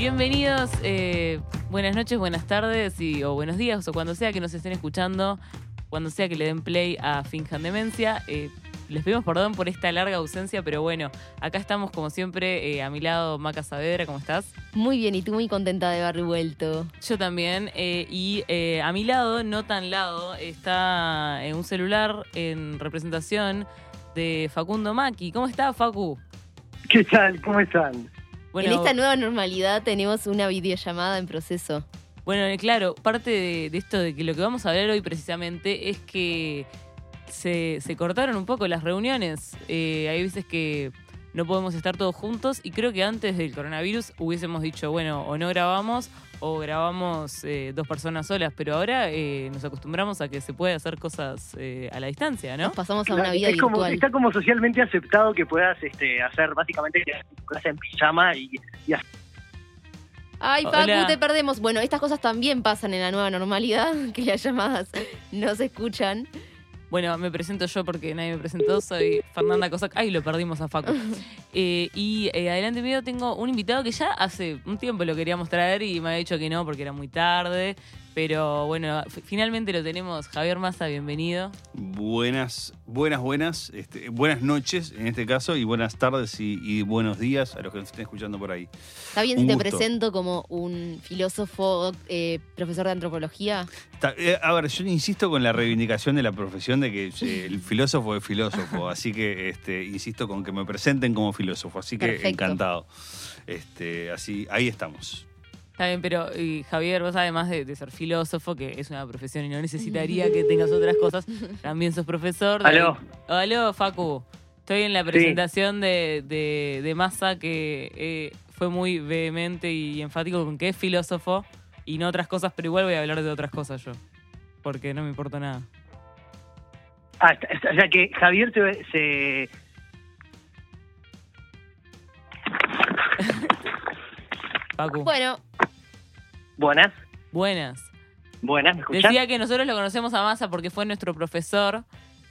Bienvenidos, eh, buenas noches, buenas tardes y, o buenos días, o cuando sea que nos estén escuchando, cuando sea que le den play a Finjan Demencia. Eh, les pedimos perdón por esta larga ausencia, pero bueno, acá estamos como siempre, eh, a mi lado Maca Saavedra, ¿cómo estás? Muy bien, y tú muy contenta de haber vuelto. Yo también, eh, y eh, a mi lado, no tan lado, está en un celular en representación de Facundo Maki. ¿Cómo está, Facu? ¿Qué tal? ¿Cómo están? En esta nueva normalidad tenemos una videollamada en proceso. Bueno, eh, claro, parte de, de esto de que lo que vamos a hablar hoy precisamente es que se, se cortaron un poco las reuniones. Eh, hay veces que no podemos estar todos juntos y creo que antes del coronavirus hubiésemos dicho, bueno, o no grabamos o grabamos eh, dos personas solas, pero ahora eh, nos acostumbramos a que se puede hacer cosas eh, a la distancia, ¿no? Nos pasamos a una vida Es como- virtual. está como socialmente aceptado que puedas este, hacer básicamente que tu casa en pijama y, y hacer- Ay, Facu, Hola. te perdemos. Bueno, estas cosas también pasan en la nueva normalidad, que las llamadas no se escuchan. Bueno, me presento yo porque nadie me presentó, soy Fernanda Cosac. Ay, lo perdimos a Facu. Eh, y eh, adelante mío tengo un invitado que ya hace un tiempo lo queríamos traer y me había dicho que no porque era muy tarde. Pero bueno, finalmente lo tenemos. Javier Massa, bienvenido. Buenas, buenas, buenas, este, buenas noches en este caso y buenas tardes y, y buenos días a los que nos estén escuchando por ahí. ¿Está bien Un si te presento como un filósofo, eh, profesor de antropología? Está- eh, a ver, yo insisto con la reivindicación de la profesión de que eh, el filósofo es filósofo, así que este, insisto con que me presenten como filósofo, así que Perfecto. encantado. Este, así, ahí estamos. Está bien, pero y Javier, vos además de, de ser filósofo, que es una profesión y no necesitaría que tengas otras cosas, también sos profesor. de- Aló. Aló, Facu. Estoy en la presentación de, de, de Massa que eh, fue muy vehemente y enfático con que es filósofo y no otras cosas, pero igual voy a hablar de otras cosas yo. Porque no me importa nada. Ah, o sea que Javier se... se- Facu. Bueno, Buenas, Buenas. buenas, ¿me escuchás? Decía que nosotros lo conocemos a Massa porque fue nuestro profesor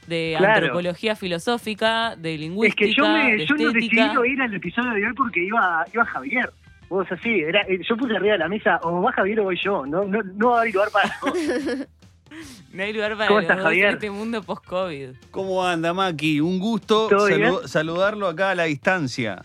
de Claro. antropología filosófica, de Es lingüística, que yo, me, de yo no decidí no ir al episodio de hoy porque iba, iba Javier. Vos así, era, eh, yo puse arriba de la mesa, o va Javier o voy yo, no, no, no va a haber lugar para. No hay lugar para ¿Cómo los estás, en este mundo post-COVID. ¿Cómo anda, Maki? Un gusto saludarlo acá a la distancia.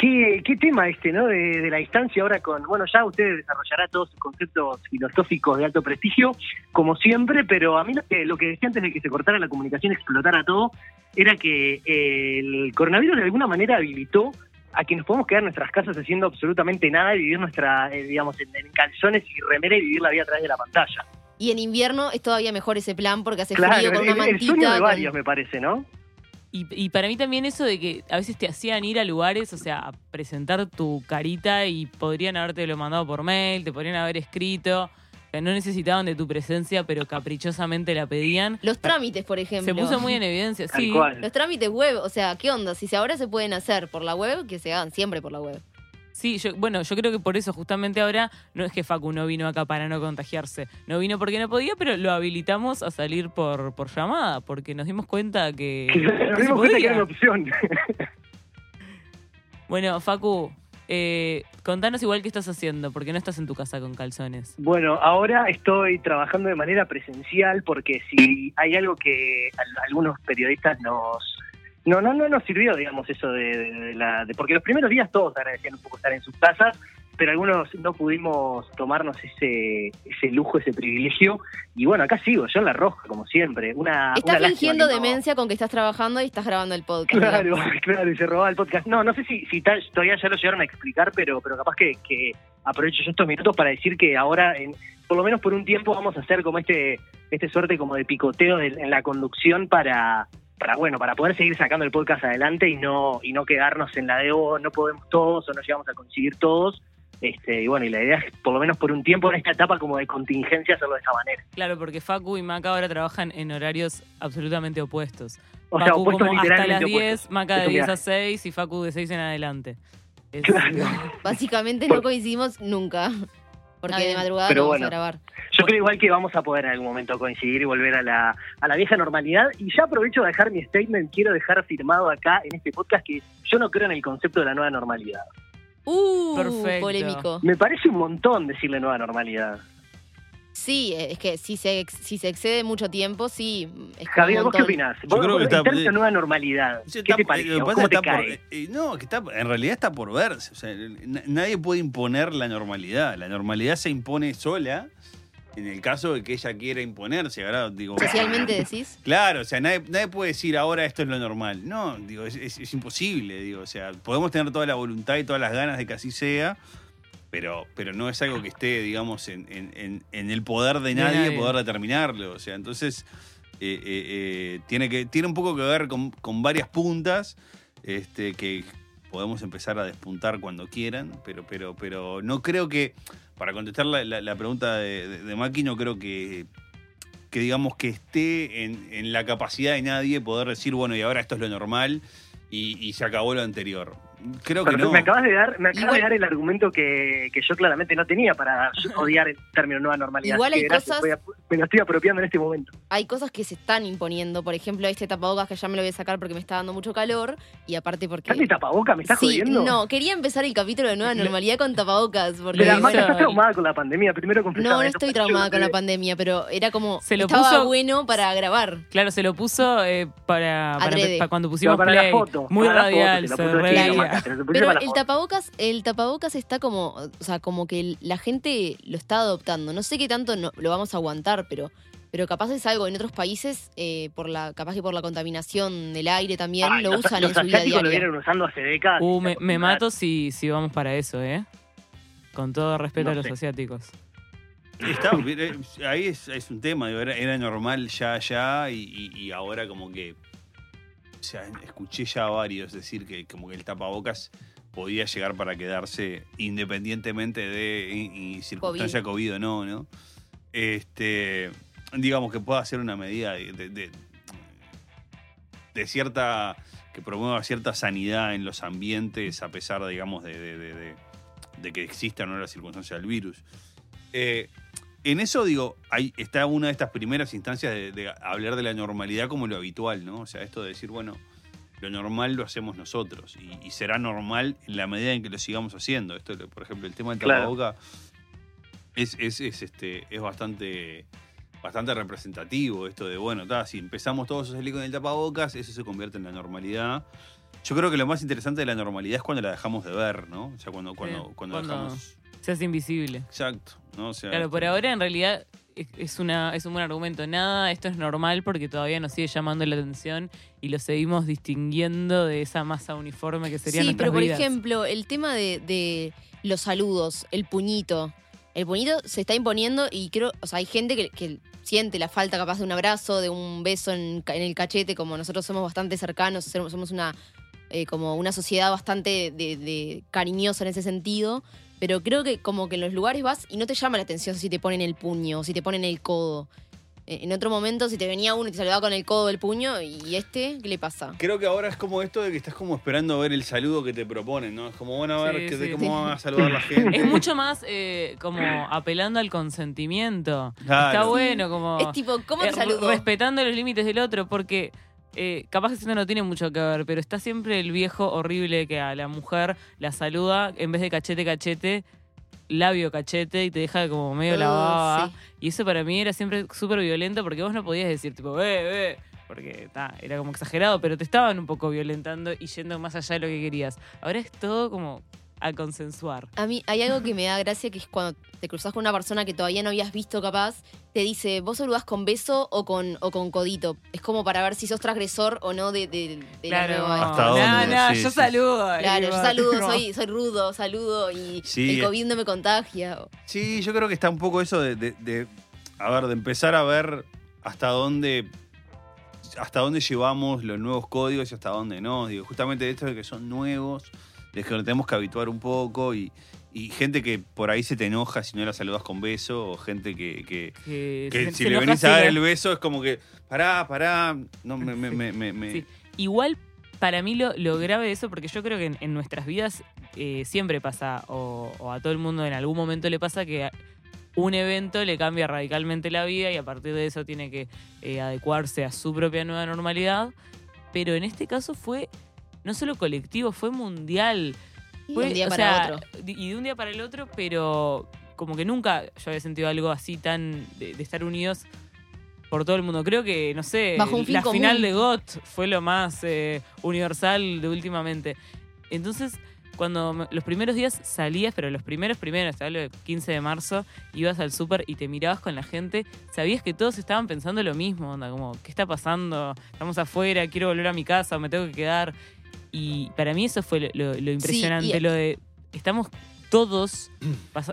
¿Qué, qué tema este, ¿no? De, de la distancia ahora con. Bueno, ya usted desarrollará todos sus conceptos filosóficos de alto prestigio, como siempre, pero a mí lo que, lo que decía antes de que se cortara la comunicación, explotara todo, era que eh, el coronavirus de alguna manera habilitó a que nos podemos quedar en nuestras casas haciendo absolutamente nada y vivir nuestra, eh, digamos, en, en calzones y remera y vivir la vida a través de la pantalla. y en invierno es todavía mejor ese plan porque hace Claro, frío con el, una el mantita. sueño de con- varios, me parece, ¿no? Y, y para mí también eso de que a veces te hacían ir a lugares, o sea, a presentar tu carita y podrían haberte lo mandado por mail, te podrían haber escrito. No necesitaban de tu presencia, pero caprichosamente la pedían. Los trámites, por ejemplo. Se puso muy en evidencia, Tal sí. cual. Los trámites web, o sea, ¿qué onda? Si ahora se pueden hacer por la web, que se hagan siempre por la web. Sí, yo, bueno, yo creo que por eso justamente ahora no es que Facu no vino acá para no contagiarse. No vino porque no podía, pero lo habilitamos a salir por, por llamada, porque nos dimos cuenta que, Que nos dimos cuenta que era una opción. Bueno, Facu, eh, contanos igual qué estás haciendo, porque no estás en tu casa con calzones. Bueno, ahora estoy trabajando de manera presencial porque si hay algo que algunos periodistas nos... No, no, no nos sirvió, digamos, eso de, de- de la... de- porque los primeros días todos agradecían un poco estar en sus casas, pero algunos no pudimos tomarnos ese, ese lujo, ese privilegio. Y bueno, acá sigo, yo en la roja, como siempre. Una, Estás una fingiendo no- demencia con que estás trabajando y estás grabando el podcast. Claro, claro, y se robaba el podcast. No, no sé si, si tal- todavía ya lo llegaron a explicar, pero, pero capaz que, que aprovecho yo estos minutos para decir que ahora, en, por lo menos por un tiempo, vamos a hacer como este, este suerte como de picoteo de- en la conducción para, para, bueno, para poder seguir sacando el podcast adelante y no, y no quedarnos en la de oh, no podemos todos o no llegamos a conseguir todos. Este, y bueno, y la idea es por lo menos por un tiempo en esta etapa como de contingencia hacerlo de esa manera. Claro, porque Facu y Maca ahora trabajan en horarios absolutamente opuestos. O sea, Facu opuestos como hasta las literalmente 10, opuestos. Maca de Eso 10 me a 6 y Facu de 6 en adelante. Es- Claro. Básicamente no coincidimos nunca. Porque Está de madrugada Pero no vamos bueno. a grabar. Yo creo igual que vamos a poder en algún momento coincidir y volver a la, a la vieja normalidad. Y ya aprovecho de dejar mi statement, quiero dejar firmado acá en este podcast que yo no creo en el concepto de la nueva normalidad. Uh, Perfecto. polémico. Me parece un montón decirle nueva normalidad. Sí, es que si se, si se excede mucho tiempo, sí. Es Javier, ¿vos qué opinás? Yo Vos- creo que está- de nueva normalidad, ¿qué está- te está por- cae? eh, no, que está, en realidad está por verse. O sea, na- nadie puede imponer la normalidad. La normalidad se impone sola en el caso de que ella quiera imponerse. Ahora, digo, Socialmente decís. Claro, o sea, nadie, nadie puede decir ahora esto es lo normal. No, digo, es, es- es imposible, digo. O sea, podemos tener toda la voluntad y todas las ganas de que así sea, pero, pero no es algo que esté, digamos, en, en- en- en el poder de nadie, nadie. poder determinarlo. O sea, entonces eh, eh, eh, tiene, que, tiene un poco que ver con, con varias puntas este, que podemos empezar a despuntar cuando quieran, pero, pero, pero no creo que, para contestar la, la- la pregunta de, de, de Maki, no creo que, que digamos que esté en, en la capacidad de nadie poder decir, bueno, y ahora esto es lo normal y, y se acabó lo anterior. Creo que Pero no. Me acabas de dar, me acabas Igual- de dar el argumento que, que yo claramente no tenía para odiar el término nueva normalidad. Igual hay cosas- a- me lo estoy apropiando en este momento. Hay cosas que se están imponiendo. Por ejemplo, este tapabocas que ya me lo voy a sacar porque me está dando mucho calor. Y aparte porque. ¿Estás de tapaboca? ¿Me estás sí, jodiendo? no, quería empezar el capítulo de nueva normalidad con tapabocas. Porque Pero hizo- estás traumada con la pandemia. Primero confesame. no, no estoy traumada con la pandemia, pero era como. Se lo estaba puso- bueno para grabar. Claro, se lo puso eh, para, para, cuando pusimos para play. la foto. Muy para la foto, radial, te la Pero el tapabocas, el tapabocas está como, o sea, como que la gente lo está adoptando. No sé qué tanto no- lo vamos a aguantar, pero, pero capaz es algo en otros países, eh, por la, capaz que por la contaminación del aire también, Ay, lo los, usan los en su vida asiáticos lo diaria. vienen usando hace décadas. Uh, me, me mato si, si vamos para eso, ¿eh? Con todo respeto No a los sé. asiáticos. Está, eh, ahí es, es un tema, era, era normal ya, ya, y, y- y ahora como que, o sea, escuché ya a varios decir que como que el tapabocas podía llegar para quedarse independientemente de y, y circunstancia COVID. o no, ¿no? Este, digamos que pueda ser una medida de, de- cierta, que promueva cierta sanidad en los ambientes a pesar, digamos, de, de- de- de- de que exista o no la circunstancia del virus. Eh, en eso, digo, ahí está una de estas primeras instancias de, de hablar de la normalidad como lo habitual, ¿no? O sea, esto de decir, bueno, lo normal lo hacemos nosotros y, y será normal en la medida en que lo sigamos haciendo. Esto, por ejemplo, el tema del Claro. tapaboca es, es, es, este, es bastante, bastante representativo. Esto de, bueno, ta, si empezamos todos a salir con el tapabocas, eso se convierte en la normalidad. Yo creo que lo más interesante de la normalidad es cuando la dejamos de ver, ¿no? O sea, cuando, cuando, Sí, cuando, cuando- dejamos. Se hace invisible. Exacto, ¿no? O sea, Claro, por este, ahora en realidad es- una, es un buen argumento. Nada, esto es normal porque todavía nos sigue llamando la atención y lo seguimos distinguiendo de esa masa uniforme que sería Sí, pero por vidas. ejemplo, el tema de, de los saludos, el puñito. El puñito se está imponiendo y creo, o sea, hay gente que, que siente la falta capaz de un abrazo, de un beso en, ca- en el cachete, como nosotros somos bastante cercanos, somos somos una, eh, como una sociedad bastante de, de cariñosa en ese sentido. Pero creo que como que en los lugares vas y no te llama la atención si te ponen el puño o si te ponen el codo. Eh, En otro momento, si te venía uno y te saludaba con el codo del puño, ¿y este qué le pasa? Creo que ahora es como esto de que estás como esperando a ver el saludo que te proponen, ¿no? Es como, bueno, a ver Sí, de sí. cómo va a saludar la gente. Es mucho más eh, como apelando al consentimiento. Claro. Está bueno, como. Es tipo, ¿cómo te eh, saludo? Respetando los límites del otro, porque eh, capaz que esto no tiene mucho que ver, pero está siempre el viejo horrible que a la mujer la saluda en vez de cachete, cachete, labio, cachete y te deja como medio la Uh, baba. sí. Y eso para mí era siempre súper violento porque vos no podías decir, tipo, eh, eh, porque ta, era como exagerado, pero te estaban un poco violentando y yendo más allá de lo que querías. Ahora es todo como a consensuar. A mí hay algo que me da gracia que es cuando te cruzas con una persona que todavía no habías visto capaz, te dice, ¿vos saludás con beso o con, o con codito? Es como para ver si sos transgresor o no de, de- de la Claro, nueva- ¿Hasta no, dónde? no, Sí, yo sí, saludo. Claro, yo saludo, soy, soy rudo, saludo y Sí, el eh. COVID no me contagia. Sí, yo creo que está un poco eso de, de- de- a ver, de empezar a ver hasta dónde hasta dónde llevamos los nuevos códigos y hasta dónde no. Digo, justamente de estos de que son nuevos, de que nos tenemos que habituar un poco y, y gente que por ahí se te enoja si no la saludas con beso o gente que, que- que que se- si se le venís a dar el beso es como que pará, pará, no me, me, me, me- me- Sí. Igual, para mí lo, lo grave de eso, porque yo creo que en, en nuestras vidas eh, siempre pasa, o, o a todo el mundo en algún momento le pasa que un evento le cambia radicalmente la vida y a partir de eso tiene que eh, adecuarse a su propia nueva normalidad. Pero en este caso fue no solo colectivo, fue mundial. Y de Fue, un día o para sea, otro. Y de un día para el otro, pero como que nunca yo había sentido algo así tan de, de estar unidos por todo el mundo. Creo que, no sé, Bajo un fin la común. final de GOT fue lo más eh, universal de últimamente. Entonces, cuando me- los primeros días salías, pero los primeros primeros, te hablo de 15 de marzo, ibas al súper y te mirabas con la gente, sabías que todos estaban pensando lo mismo, onda, como, ¿qué está pasando? Estamos afuera, quiero volver a mi casa, me tengo que quedar. Y para mí eso fue lo, lo- lo impresionante, y- lo de, estamos todos,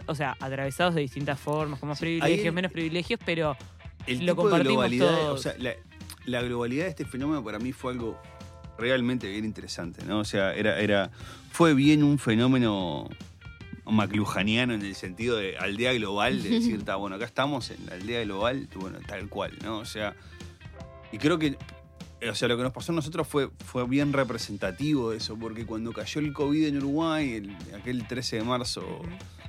o sea, atravesados de distintas formas, con más privilegios, menos privilegios, pero El Lo tipo de compartimos globalidad, todos. o sea, la, la globalidad de este fenómeno para mí fue algo realmente bien interesante, ¿no? O sea, era, era, fue bien un fenómeno maclujaniano en el sentido de aldea global, de decir, "Ta, bueno, acá estamos en la aldea global, bueno, tal cual, ¿no? O sea, y creo que, o sea, lo que nos pasó a nosotros fue, fue bien representativo de eso, porque cuando cayó el COVID en Uruguay, el- aquel 13 de marzo,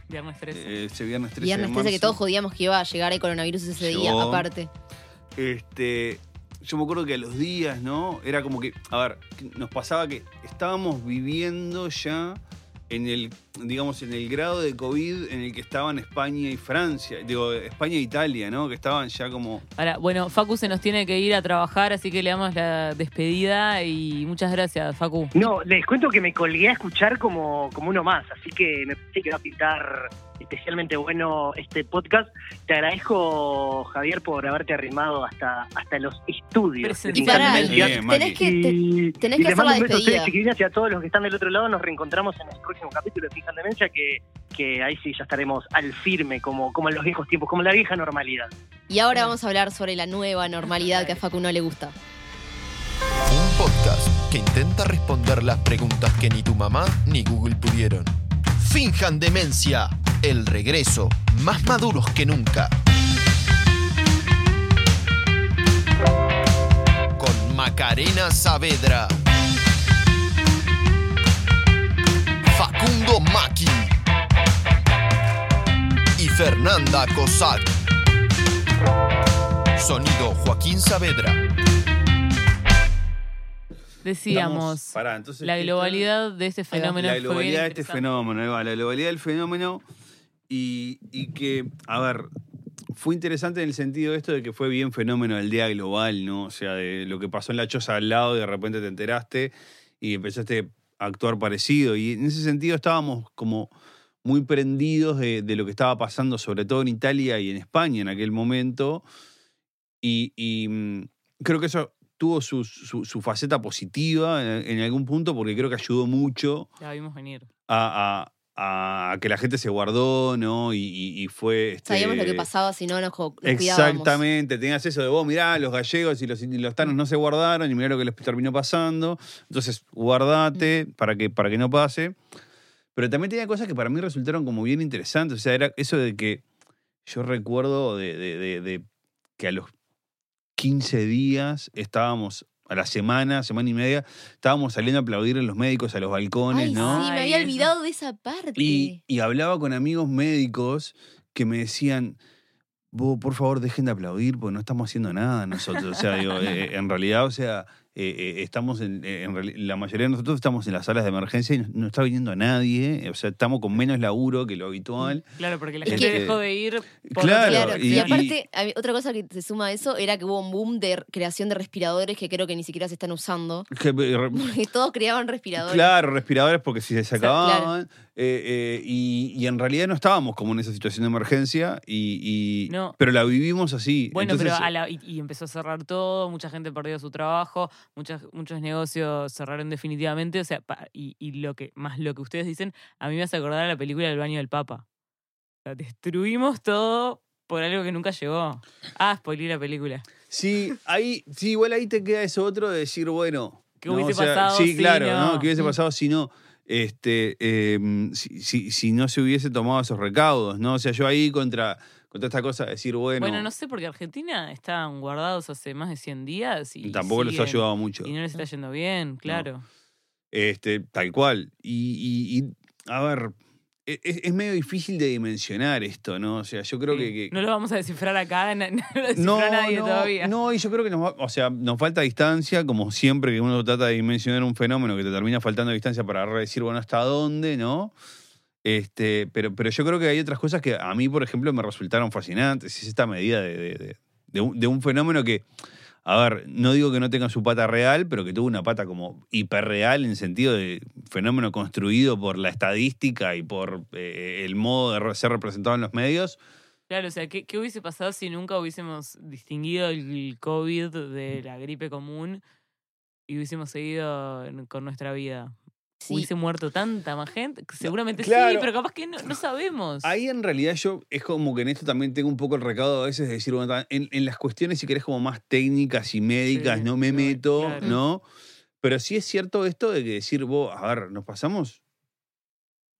viernes 13. eh, ese viernes 13 Viernes de 13 que todos jodíamos que iba a llegar el coronavirus ese día, aparte. Este, yo me acuerdo que a los días, ¿no? Era como que, a ver, nos pasaba que estábamos viviendo ya en el, digamos, en el grado de COVID en el que estaban España y Francia, digo, España e Italia, ¿no? Que estaban ya como... Ahora, bueno, Facu se nos tiene que ir a trabajar, así que le damos la despedida y muchas gracias, Facu. No, les cuento que me colgué a escuchar como, como uno más, así que me parece que va a pintar especialmente bueno este podcast. Te agradezco, Javier, por haberte arrimado hasta, hasta los estudios. Y. Bien, tenés Maki. que, te- Y, tenés y que hacer la mando un beso a ustedes, despedida. y a todos los que están del otro lado. Nos reencontramos en el próximo capítulo de Fija en Demencia, que, que ahí sí ya estaremos al firme, como, como en los viejos tiempos, como en la vieja normalidad. Y ahora vamos a hablar sobre la nueva normalidad que a Facu no le gusta. Un podcast que intenta responder las preguntas que ni tu mamá ni Google pudieron. Finjan demencia, el regreso, más maduros que nunca. Con Macarena Saavedra. Facundo Maki. Y Fernanda Cossack. Sonido Joaquín Saavedra. Decíamos, Estamos- pará, entonces, la ¿qué globalidad de este fenómeno la fue globalidad de este interesante. fenómeno, ahí va, la globalidad del fenómeno y, y que, a ver, fue interesante en el sentido de esto de que fue bien fenómeno del día global, ¿no? O sea, de lo que pasó en la choza al lado y de repente te enteraste y empezaste a actuar parecido. Y en ese sentido estábamos como muy prendidos de, de lo que estaba pasando, sobre todo en Italia y en España en aquel momento. Y, y, mm, creo que eso tuvo su, su- su faceta positiva en, en algún punto porque creo que ayudó mucho La vimos venir. a, a- a que la gente se guardó, ¿no? Y, y- y fue... este, Sabíamos lo que pasaba si no nos, nos cuidábamos. Exactamente, tenías eso de vos, mirá, los gallegos y los, y los tanos no se guardaron y mirá lo que les terminó pasando. Entonces, guardate Mm. para que, para que no pase. Pero también tenía cosas que para mí resultaron como bien interesantes. O sea, era eso de que yo recuerdo de, de- de- de que a los 15 días estábamos, a la semana, semana y media, estábamos saliendo a aplaudir a los médicos a los balcones, Ay, ¿no? sí, me había olvidado de esa parte. Y, y hablaba con amigos médicos que me decían, "Vos, por favor, dejen de aplaudir porque no estamos haciendo nada nosotros. O sea, digo, eh, en realidad, o sea, eh, eh, estamos en, eh, en la mayoría de nosotros estamos en las salas de emergencia y no, no está viniendo nadie. O sea, estamos con menos laburo que lo habitual. Claro, porque la Es gente que- dejó de ir por Claro, Claro, y, aparte, otra cosa que se suma a eso era que hubo un boom de creación de respiradores que creo que ni siquiera se están usando. Que, eh, re- Porque todos creaban respiradores. Claro, respiradores porque si se sea, acababan. Eh, eh, y, y en realidad no estábamos como en esa situación de emergencia, y, y- No. pero la vivimos así. Bueno, Entonces, pero a la- y, y empezó a cerrar todo, mucha gente perdió su trabajo, muchas, muchos negocios cerraron definitivamente, o sea, pa- y, lo que más lo que ustedes dicen, a mí me hace acordar a la película del baño del Papa. O sea, destruimos todo por algo que nunca llegó. Ah, spoilé la película. Sí, ahí, sí, igual ahí te queda eso otro de decir, bueno. ¿Qué ¿no? hubiese O sea, pasado Sí, si claro, no? ¿no? ¿Qué hubiese Mm. pasado si no? Este, eh, si, si- si no se hubiese tomado esos recaudos, ¿no? O sea, yo ahí contra, contra esta cosa de decir, bueno, Bueno, no sé, porque Argentina estaban guardados hace más de 100 días y tampoco les ha siguen, ayudado mucho. Y no les está yendo bien, claro. Este, tal cual. Y, y- y, a ver, es, es medio difícil de dimensionar esto, ¿no? O sea, yo creo que... que- No lo vamos a descifrar acá, no, no lo no, nadie no, todavía. no, y yo creo que nos, va- o sea, nos falta distancia, como siempre que uno trata de dimensionar un fenómeno que te termina faltando distancia para decir, bueno, hasta dónde, ¿no? Este, pero, pero yo creo que hay otras cosas que a mí, por ejemplo, me resultaron fascinantes. Es esta medida de, de- de- de un, de un fenómeno que, a ver, no digo que no tenga su pata real, pero que tuvo una pata como hiperreal en sentido de fenómeno construido por la estadística y por eh, el modo de ser representado en los medios. Claro, o sea, ¿qué, hubiese pasado si nunca hubiésemos distinguido el COVID de la gripe común y hubiésemos seguido con nuestra vida? Sí. ¿Hubiese muerto tanta más gente? Seguramente sí, pero capaz que no, no sabemos. Ahí en realidad yo es como que en esto también tengo un poco el recado a veces de decir, bueno, en, en las cuestiones si querés como más técnicas y médicas Sí, no me no, meto, claro. ¿no? Pero sí es cierto esto de que decir, vos, a ver, nos pasamos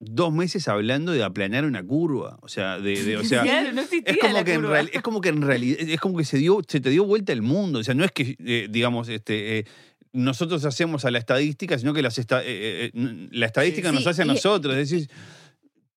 dos meses hablando de aplanar una curva. O sea, de, de- o sea, Claro, no existía es como que en real- es como que en realidad es como que se dio se te dio vuelta el mundo o sea no es que eh, digamos este eh, nosotros hacemos a la estadística sino que las esta- eh, eh, n- la estadística Sí, nos hace a nosotros es decir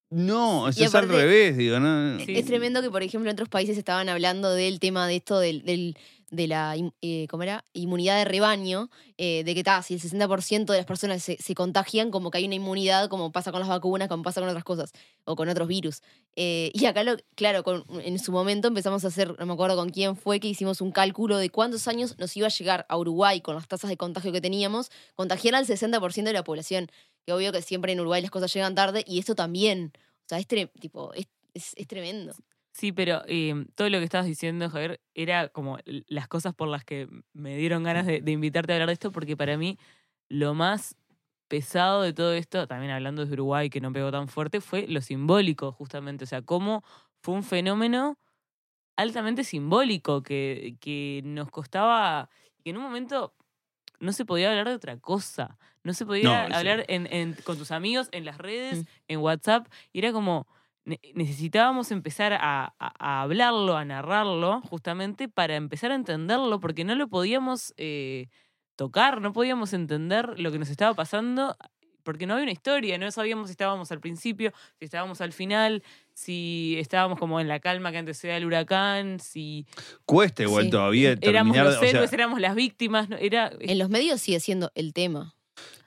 no eso es al revés digo no Sí. Es tremendo que, por ejemplo, en otros países estaban hablando del tema de esto, del, del- de la eh, ¿cómo era? inmunidad de rebaño, eh, de que ta, si el 60% de las personas se, se contagian, como que hay una inmunidad, como pasa con las vacunas, como pasa con otras cosas, o con otros virus. Eh, y acá, lo, claro, en su momento empezamos a hacer, no me acuerdo con quién fue, que hicimos un cálculo de cuántos años nos iba a llegar a Uruguay con las tasas de contagio que teníamos, contagiar al 60% de la población. Que obvio que siempre en Uruguay las cosas llegan tarde, y esto también. O sea, es, tipo, es, es- es tremendo. Sí, pero eh, todo lo que estabas diciendo, Javier, era como las cosas por las que me dieron ganas de, de invitarte a hablar de esto, porque para mí lo más pesado de todo esto, también hablando de Uruguay, que no pegó tan fuerte, fue lo simbólico, justamente. O sea, cómo fue un fenómeno altamente simbólico que, que nos costaba, que en un momento no se podía hablar de otra cosa. No se podía No, sí. hablar en- en- con tus amigos, en las redes, Mm. en WhatsApp, y era como necesitábamos empezar a, a- a hablarlo, a narrarlo, justamente para empezar a entenderlo, porque no lo podíamos eh, tocar, no podíamos entender lo que nos estaba pasando, porque no había una historia, no sabíamos si estábamos al principio, si estábamos al final, si estábamos como en la calma que antecedía el huracán, si cuesta igual Sí. todavía éramos terminar los o sea, héroes, éramos las víctimas, no- era... En los medios sigue siendo el tema.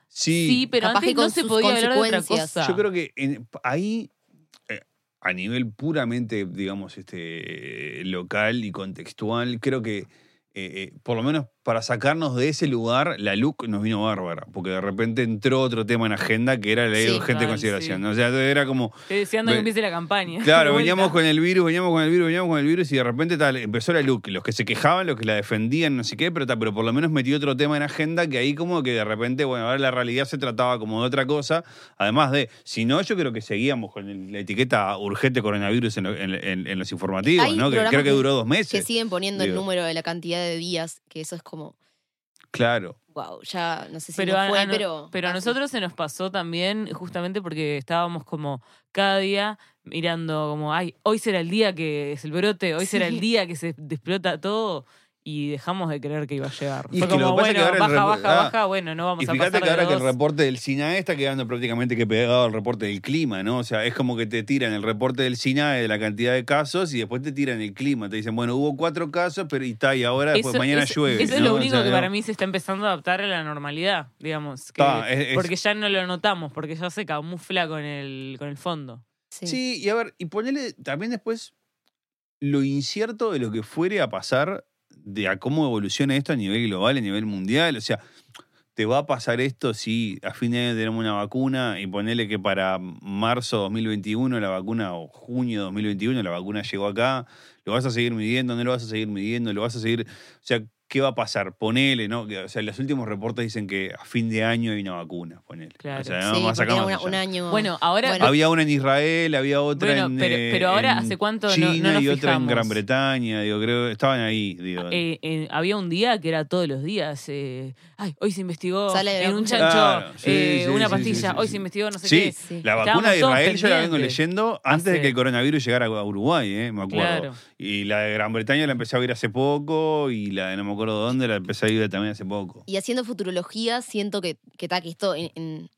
sí, Sí, pero capaz antes que con no se podía hablar de otra cosa. yo creo que en- ahí a nivel puramente digamos este local y contextual creo que eh, eh, por lo menos para sacarnos de ese lugar, la LUC nos vino bárbara, porque de repente entró otro tema en agenda que era la ley Sí, de urgente total, consideración. O sea, era como, Estoy deseando que empiece la campaña. Claro, De veníamos con el virus, veníamos con el virus, veníamos con el virus y de repente tal, empezó la LUC. Los que se quejaban, los que la defendían, no sé qué, pero, tal, pero por lo menos metió otro tema en agenda que ahí como que de repente, bueno, ahora la realidad se trataba como de otra cosa. Además de, si no, yo creo que seguíamos con el- la etiqueta urgente coronavirus en, lo- en- en- en los informativos, Hay ¿no? Que creo que que- duró dos Que meses. siguen poniendo el número de la cantidad de días, que eso es como, Claro. wow, ya no sé si Pero, no fue, a pero. pero a nosotros se nos pasó también justamente porque estábamos como cada día mirando como, ay, hoy será el día que es el brote, hoy será el día que se explota todo y dejamos de creer que iba a llegar. Y Fue lo como, que pasa es que bueno, baja, baja, ah, baja, bueno, no vamos Y a fíjate pasar que ahora de que el reporte del SINAE está quedando prácticamente que pegado al reporte del clima, ¿no? O sea, es como que te tiran el reporte del SINAE de la cantidad de casos y después te tiran el clima. Te dicen, bueno, hubo cuatro casos, pero y está, y ahora después Eso- mañana eso- llueve. Eso es lo O único sea, que no. para mí se está empezando a adaptar a la normalidad, digamos. que- Ta, es- es- porque ya no lo notamos, porque ya se camufla con el, con el fondo. Sí. Sí, y a ver, y ponele también después lo incierto de lo que fuere a pasar de a cómo evoluciona esto a nivel global, a nivel mundial. O sea, te va a pasar esto si a fin de año tenemos una vacuna y ponele que para marzo 2021 la vacuna, o junio 2021 la vacuna llegó acá, lo vas a seguir midiendo, no lo vas a seguir midiendo, lo vas a seguir... O sea, ¿qué va a pasar? Ponele, ¿no? O sea, los últimos reportes dicen que a fin de año hay una vacuna, ponele. Claro. O sea, Sí, no era más una- allá. un año. Bueno, ahora Bueno. Había una en Israel, había otra Bueno, en, pero- eh, pero ahora, en ¿hace cuánto no- China no nos y otra en? Gran Bretaña, digo, creo, estaban ahí, digo. Eh, eh, había un día que era todos los días. eh, ay, hoy se investigó Sale en un chancho Claro, sí, eh, sí, una sí, pastilla. sí, sí, hoy sí. se investigó no sé Sí, qué. Sí. la Estábamos vacuna de Israel yo la vengo leyendo antes de que el coronavirus llegara a Uruguay, eh, me acuerdo. Claro. Y la de Gran Bretaña la empecé a ver hace poco y la de no me acuerdo dónde la empecé a también hace poco. Y haciendo futurología, siento que, que, que esto en, en-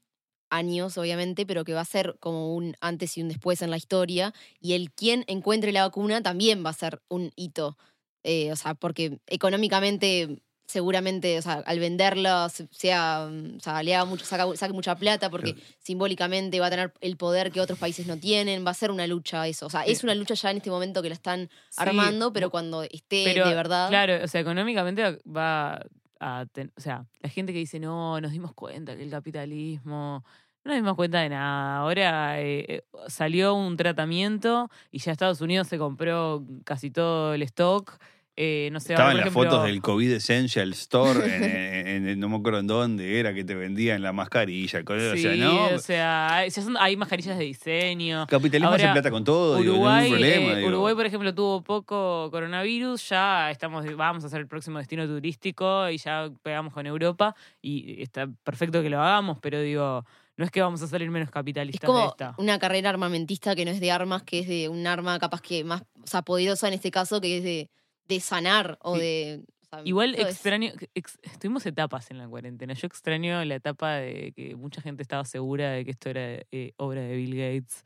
años, obviamente, pero que va a ser como un antes y un después en la historia. Y el quien encuentre la vacuna también va a ser un hito. Eh, o sea, porque económicamente seguramente, o sea, al venderla se- sea, mm, o sea, le haga mucho, saca- saque mucha plata porque simbólicamente va a tener el poder que otros países no tienen, va a ser una lucha eso. O sea, es una lucha ya en este momento que la están Sí, armando, pero cuando esté pero, de verdad. Claro, o sea, económicamente va a. ten- o sea, la gente que dice, no, nos dimos cuenta que el capitalismo. No nos dimos cuenta de nada. Ahora eh, eh, salió un tratamiento y ya Estados Unidos se compró casi todo el stock. Eh, no sé, ahora, Estaban por las ejemplo, fotos del COVID Essential Store, en, en- en- no me acuerdo en dónde era, que te vendían la mascarilla. o sea, no. o sea, hay, ya son- hay mascarillas de diseño. capitalismo hace ahora, plata con todo, digo, Uruguay, no problema. eh, digo. Uruguay, por ejemplo, tuvo poco coronavirus, ya estamos, vamos a ser el próximo destino turístico y ya pegamos con Europa y está perfecto que lo hagamos, pero digo, no es que vamos a salir menos Es capitalistas de como esta. una carrera armamentista que no es de armas, que es de un arma capaz que más, o sea, poderosa en este caso, que es de, de sanar o Sí. de... o sea, Igual extraño, ex- tuvimos etapas en la cuarentena. Yo extraño la etapa de que mucha gente estaba segura de que esto era eh, obra de Bill Gates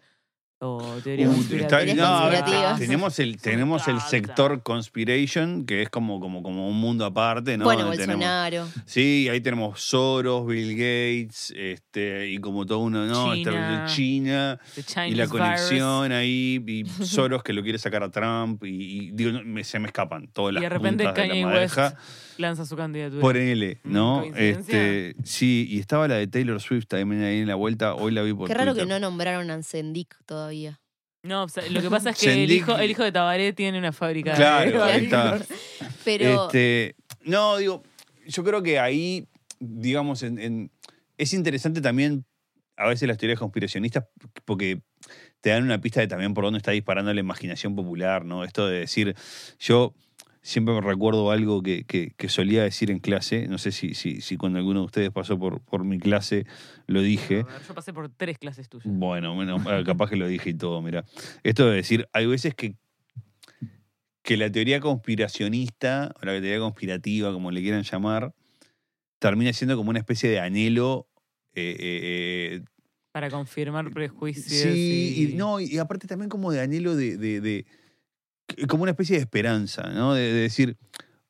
o teoría Uh, está- no, tenemos el, tenemos el sector conspiration, que es como, como, como un mundo aparte, ¿no? bueno, Donde tenemos- Bolsonaro. Sí, ahí tenemos Soros, Bill Gates, este, y como todo uno, ¿no? Está China. China y la virus. conexión ahí, y Soros que lo quiere sacar a Trump, y, y digo, me- se me escapan todas Y las de repente puntas de la West madeja. Lanza su candidatura. Por L, Mm, ¿no? Este, sí, y estaba la de Taylor Swift también ahí en la vuelta, hoy la vi por Qué raro que no nombraron a Ansendik todavía. No, o sea, lo que pasa es que el Sendik- hijo, el hijo de Tabaré tiene una fábrica Claro, de ahí está. Pero Este, no, digo, yo creo que ahí, digamos, en- en- es interesante también a veces las teorías conspiracionistas porque te dan una pista de también por dónde está disparando la imaginación popular, ¿no? Esto de decir, yo siempre me recuerdo algo que, que- que solía decir en clase, no sé si, si, si cuando alguno de ustedes pasó por, por mi clase lo dije, A ver, Yo pasé por tres clases tuyas. bueno, bueno, eh, capaz que lo dije y todo, mira. Esto de decir, hay veces que, que la teoría conspiracionista, o la teoría conspirativa, como le quieran llamar, termina siendo como una especie de anhelo. eh, eh, Para confirmar eh, prejuicios. sí, y, y, no, y aparte también como de anhelo de, de- de- como una especie de esperanza, ¿no? De, de decir,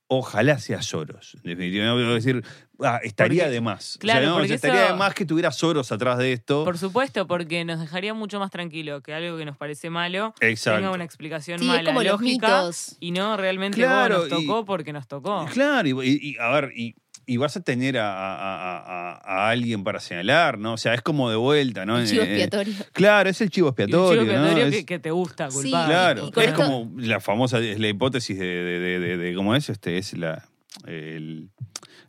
ojalá sea Soros, definitivamente. ¿no? decir, ah, estaría Porque- de más. claro, o sea, ¿no? O sea, porque estaría eso- de más que tuviera Soros atrás de esto. Por supuesto, porque nos dejaría mucho más tranquilo que algo que nos parece malo Exacto. tenga una explicación sí, mala, es como los lógica, mitos. y no realmente Claro, oh, nos y- tocó porque nos tocó. Claro, y, y- y, a ver, y, y vas a tener a, a- a- a- alguien para señalar, ¿no? O sea, es como de vuelta, ¿no? El chivo Eh, eh, expiatorio. claro, es el chivo expiatorio, chivo ¿no? expiatorio Es- que, que te gusta Sí, culpar. claro, y con es esto- como la famosa, es la hipótesis de, de, de, de- de- ¿cómo es? Este, es la, el-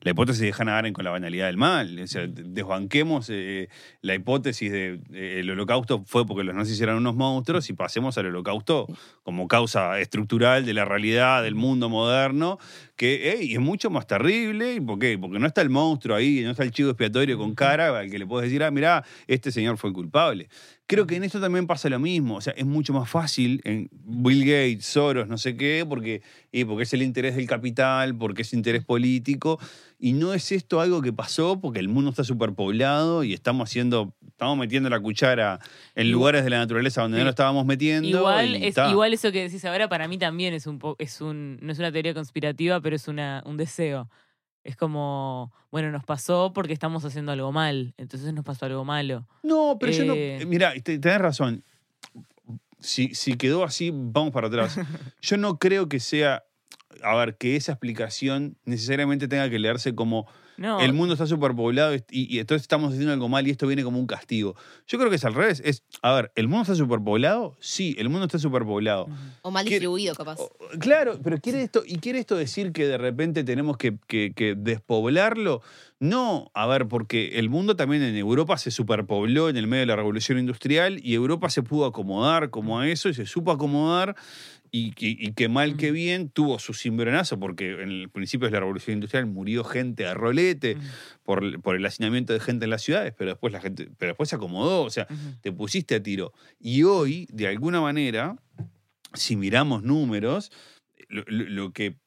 la hipótesis de Hannah Arendt con la banalidad del mal. O sea, desbanquemos eh, la hipótesis de eh, el holocausto fue porque los nazis eran unos monstruos y pasemos al holocausto como causa estructural de la realidad del mundo moderno, que es mucho más terrible. ¿Y por qué? Porque no está el monstruo ahí, no está el chivo expiatorio con cara al que le puedes decir, ah, mirá, este señor fue el culpable. Creo que en esto también pasa lo mismo. O sea, es mucho más fácil en Bill Gates, Soros, no sé qué, porque, y porque es el interés del capital, porque es interés político. Y no es esto algo que pasó porque el mundo está superpoblado y estamos haciendo, estamos metiendo la cuchara en Igual- lugares de la naturaleza donde no lo estábamos metiendo. Igual, es, ta. igual eso que decís ahora para mí también es un po- es un no es una teoría conspirativa, pero es una, un deseo. Es como, bueno, nos pasó porque estamos haciendo algo mal, entonces nos pasó algo malo. No, pero yo Eh, no. Mira, te- tenés razón. Si, si quedó así, vamos para atrás. Yo no creo que sea. A ver, que esa explicación necesariamente tenga que leerse como No, el mundo está superpoblado y, y entonces estamos haciendo algo mal y esto viene como un castigo. Yo creo que es al revés. Es, a ver, ¿el mundo está superpoblado? Sí, el mundo está superpoblado. O mal distribuido, capaz. Claro, pero ¿quiere esto, ¿y quiere esto decir que de repente tenemos que, que- que despoblarlo? No, a ver, porque el mundo también en Europa se superpobló en el medio de la revolución industrial y Europa se pudo acomodar como a eso y se supo acomodar y, y- y que mal que bien tuvo su cimbronazo porque en el principio de la revolución industrial murió gente a rolete por, por el hacinamiento de gente en las ciudades, pero después la gente, pero después se acomodó, o sea, te pusiste a tiro. Y hoy, de alguna manera, si miramos números, lo, lo- lo que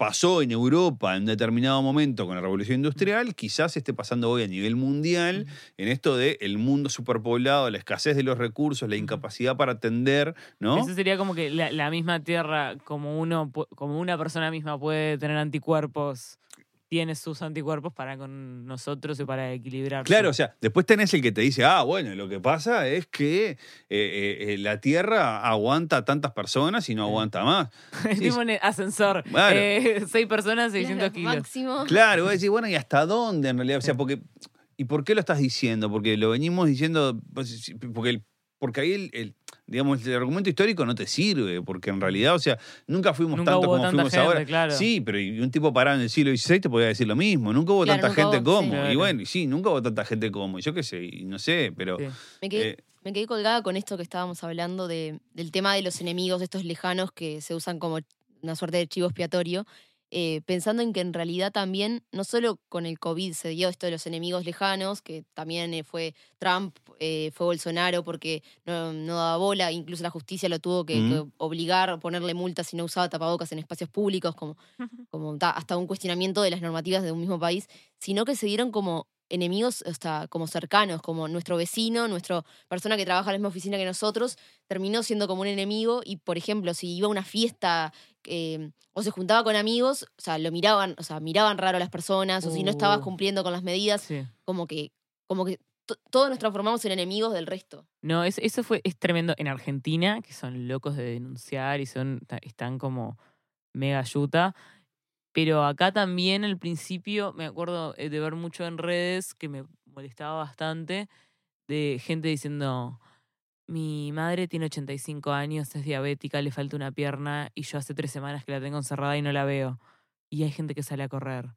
pasó en Europa en determinado momento con la revolución industrial, quizás esté pasando hoy a nivel mundial en esto de el mundo superpoblado, la escasez de los recursos, la incapacidad para atender, ¿no? Eso sería como que la, la misma tierra, como uno, como una persona misma puede tener anticuerpos, tiene sus anticuerpos para con nosotros y para equilibrar. Claro, o sea, después tenés el que te dice, ah, bueno, lo que pasa es que eh, eh, eh, la Tierra aguanta a tantas personas y no aguanta más. El Sí, tipo el ascensor, Claro. eh, seis personas, 600 Claro, kilos. Máximo. Claro, vos decís, bueno, ¿y hasta dónde en realidad? O sea, porque. ¿Y por qué lo estás diciendo? Porque lo venimos diciendo. Porque, el- porque ahí el, el- digamos, el argumento histórico no te sirve, porque en realidad, o sea, nunca fuimos Nunca tanto hubo como tanta fuimos gente, ahora. claro. Sí, pero y un tipo parado en el siglo XVI te podía decir lo mismo. Nunca hubo Claro, tanta nunca gente hubo, como. sí. Y bueno, y sí, nunca hubo tanta gente como. y Yo qué sé, y no sé, pero. Sí. Me quedé, eh, me quedé colgada con esto que estábamos hablando de, del tema de los enemigos, estos lejanos que se usan como una suerte de chivo expiatorio, eh, pensando en que en realidad también, no solo con el COVID se dio esto de los enemigos lejanos, que también eh, fue Trump, eh, fue Bolsonaro porque no, no daba bola, incluso la justicia lo tuvo que, que Ujú. obligar, ponerle multas si no usaba tapabocas en espacios públicos, como, como ta- hasta un cuestionamiento de las normativas de un mismo país, sino que se dieron como enemigos hasta como cercanos, como nuestro vecino, nuestra persona que trabaja en la misma oficina que nosotros, terminó siendo como un enemigo y, por ejemplo, si iba a una fiesta eh, o se juntaba con amigos, o sea, lo miraban, o sea, miraban raro a las personas, o si no estabas Uh. cumpliendo con las medidas, Sí. como que, como que to- todos nos transformamos en enemigos del resto. No, es- eso fue, es tremendo. En Argentina, que son locos de denunciar y son, están como mega yuta. Pero acá también al principio, me acuerdo eh, de ver mucho en redes que me molestaba bastante, de gente diciendo, mi madre tiene 85 años, es diabética, le falta una pierna y yo hace tres semanas que la tengo encerrada y no la veo. Y hay gente que sale a correr.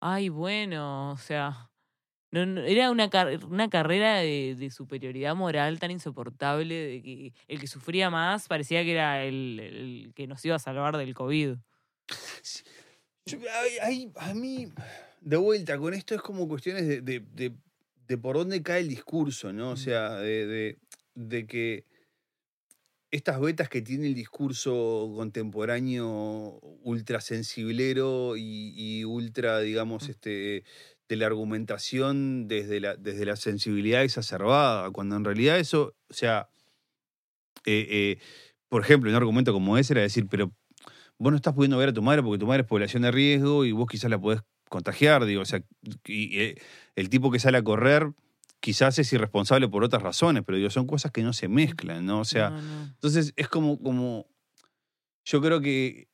Ay, bueno, o sea, era una, una carrera de, de superioridad moral tan insoportable de que el que sufría más parecía que era el, el que nos iba a salvar del COVID. Yo- hay- hay- a mí, de vuelta, con esto es como cuestiones de, de- de- de por dónde cae el discurso, ¿no? O sea, de, de- de que estas vetas que tiene el discurso contemporáneo ultrasensiblero y, y ultra, digamos, Mm. este de la argumentación desde la, desde la sensibilidad exacerbada, cuando en realidad eso, o sea, eh, eh, por ejemplo, un argumento como ese era decir, pero vos no estás pudiendo ver a tu madre porque tu madre es población de riesgo y vos quizás la podés contagiar, digo, o sea, y, eh, el tipo que sale a correr quizás es irresponsable por otras razones, pero digo, son cosas que no se mezclan, ¿no? O sea, No, no. entonces es como, como, yo creo que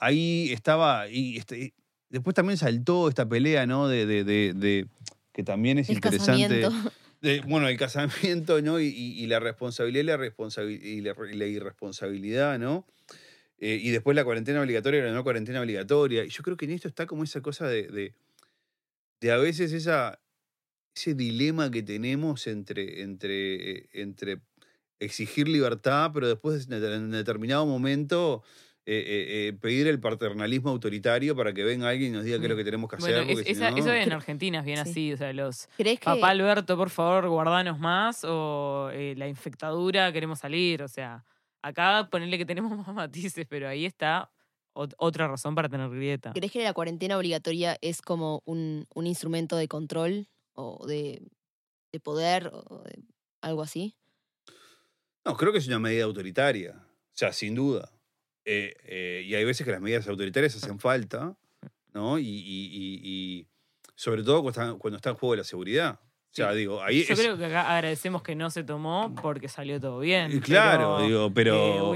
ahí estaba, y este, después también saltó esta pelea, ¿no? De, de, de, de- que también es El interesante. de, bueno, el casamiento, ¿no? Y, y- y la responsabilidad y la, responsabi- y la, la irresponsabilidad, ¿no? Eh, y después la cuarentena obligatoria y la no cuarentena obligatoria. Y yo creo que en esto está como esa cosa de, de, de a veces esa, ese dilema que tenemos entre, entre, eh, entre exigir libertad, pero después en determinado momento eh, eh, eh, pedir el paternalismo autoritario para que venga alguien y nos diga qué es lo que tenemos que hacer. Bueno, es- si esa- no- eso en Argentina es bien Sí. así, o sea, los ¿Crees que papá Alberto, por favor, guardanos más, o eh, la infectadura, queremos salir, o sea, acá ponerle que tenemos más matices, pero ahí está ot- otra razón para tener grieta. ¿Crees que la cuarentena obligatoria es como un, un instrumento de control o de, de poder o de algo así? No, creo que es una medida autoritaria. O sea, sin duda. Eh, eh, y hay veces que las medidas autoritarias hacen falta, ¿no? Y, y- y- y sobre todo cuando está, cuando está en juego la seguridad. O sea, Sí. digo, ahí Yo es. creo que acá agradecemos que no se tomó porque salió todo bien. claro, pero, digo, pero.